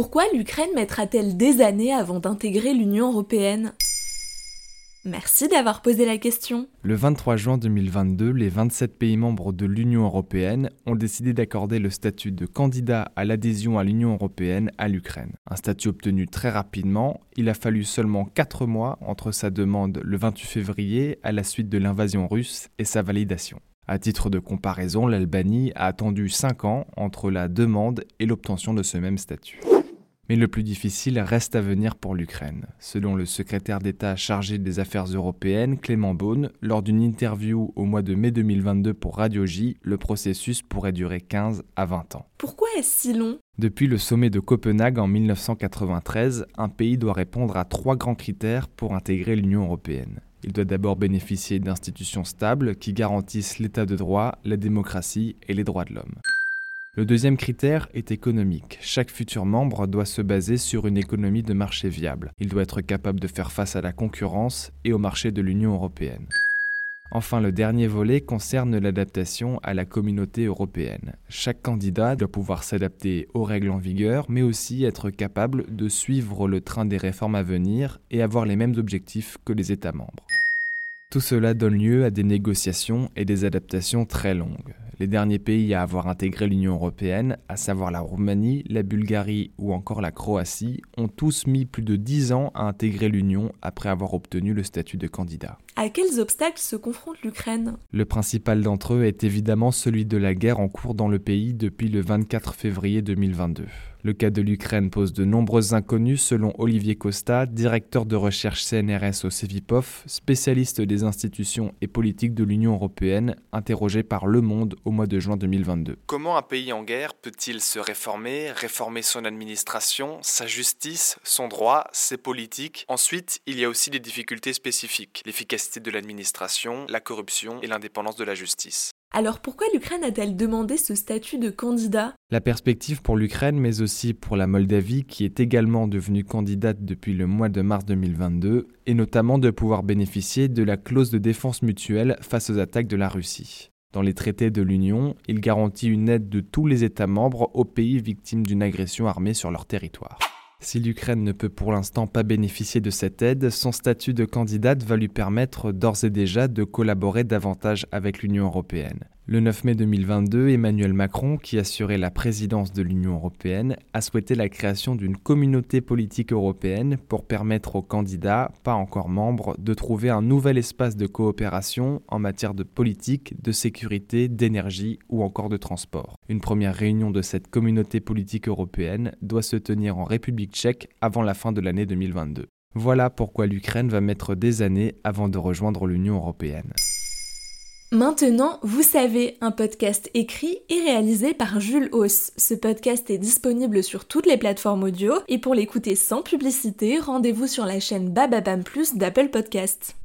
Pourquoi l'Ukraine mettra-t-elle des années avant d'intégrer l'Union européenne? Merci d'avoir posé la question. Le 23 juin 2022, les 27 pays membres de l'Union européenne ont décidé d'accorder le statut de candidat à l'adhésion à l'Union européenne à l'Ukraine. Un statut obtenu très rapidement, il a fallu seulement 4 mois entre sa demande le 28 février à la suite de l'invasion russe et sa validation. À titre de comparaison, l'Albanie a attendu 5 ans entre la demande et l'obtention de ce même statut. Mais le plus difficile reste à venir pour l'Ukraine. Selon le secrétaire d'État chargé des affaires européennes, Clément Beaune, lors d'une interview au mois de mai 2022 pour Radio J, le processus pourrait durer 15 à 20 ans. Pourquoi est-ce si long? Depuis le sommet de Copenhague en 1993, un pays doit répondre à trois grands critères pour intégrer l'Union européenne. Il doit d'abord bénéficier d'institutions stables qui garantissent l'état de droit, la démocratie et les droits de l'homme. Le deuxième critère est économique. Chaque futur membre doit se baser sur une économie de marché viable. Il doit être capable de faire face à la concurrence et au marché de l'Union européenne. Enfin, le dernier volet concerne l'adaptation à la communauté européenne. Chaque candidat doit pouvoir s'adapter aux règles en vigueur, mais aussi être capable de suivre le train des réformes à venir et avoir les mêmes objectifs que les États membres. Tout cela donne lieu à des négociations et des adaptations très longues. Les derniers pays à avoir intégré l'Union européenne, à savoir la Roumanie, la Bulgarie ou encore la Croatie, ont tous mis plus de 10 ans à intégrer l'Union après avoir obtenu le statut de candidat. À quels obstacles se confronte l'Ukraine? Le principal d'entre eux est évidemment celui de la guerre en cours dans le pays depuis le 24 février 2022. Le cas de l'Ukraine pose de nombreuses inconnues selon Olivier Costa, directeur de recherche CNRS au CEVIPOF, spécialiste des institutions et politiques de l'Union européenne, interrogé par Le Monde au mois de juin 2022. Comment un pays en guerre peut-il se réformer, réformer son administration, sa justice, son droit, ses politiques? Ensuite, il y a aussi des difficultés spécifiques, l'efficacité de l'administration, la corruption et l'indépendance de la justice. Alors pourquoi l'Ukraine a-t-elle demandé ce statut de candidat? La perspective pour l'Ukraine, mais aussi pour la Moldavie, qui est également devenue candidate depuis le mois de mars 2022, est notamment de pouvoir bénéficier de la clause de défense mutuelle face aux attaques de la Russie. Dans les traités de l'Union, il garantit une aide de tous les États membres aux pays victimes d'une agression armée sur leur territoire. Si l'Ukraine ne peut pour l'instant pas bénéficier de cette aide, son statut de candidate va lui permettre d'ores et déjà de collaborer davantage avec l'Union européenne. Le 9 mai 2022, Emmanuel Macron, qui assurait la présidence de l'Union européenne, a souhaité la création d'une communauté politique européenne pour permettre aux candidats, pas encore membres, de trouver un nouvel espace de coopération en matière de politique, de sécurité, d'énergie ou encore de transport. Une première réunion de cette communauté politique européenne doit se tenir en République tchèque avant la fin de l'année 2022. Voilà pourquoi l'Ukraine va mettre des années avant de rejoindre l'Union européenne. Maintenant, vous savez, un podcast écrit et réalisé par Jules Hauss. Ce podcast est disponible sur toutes les plateformes audio et pour l'écouter sans publicité, rendez-vous sur la chaîne Bababam Plus d'Apple Podcasts.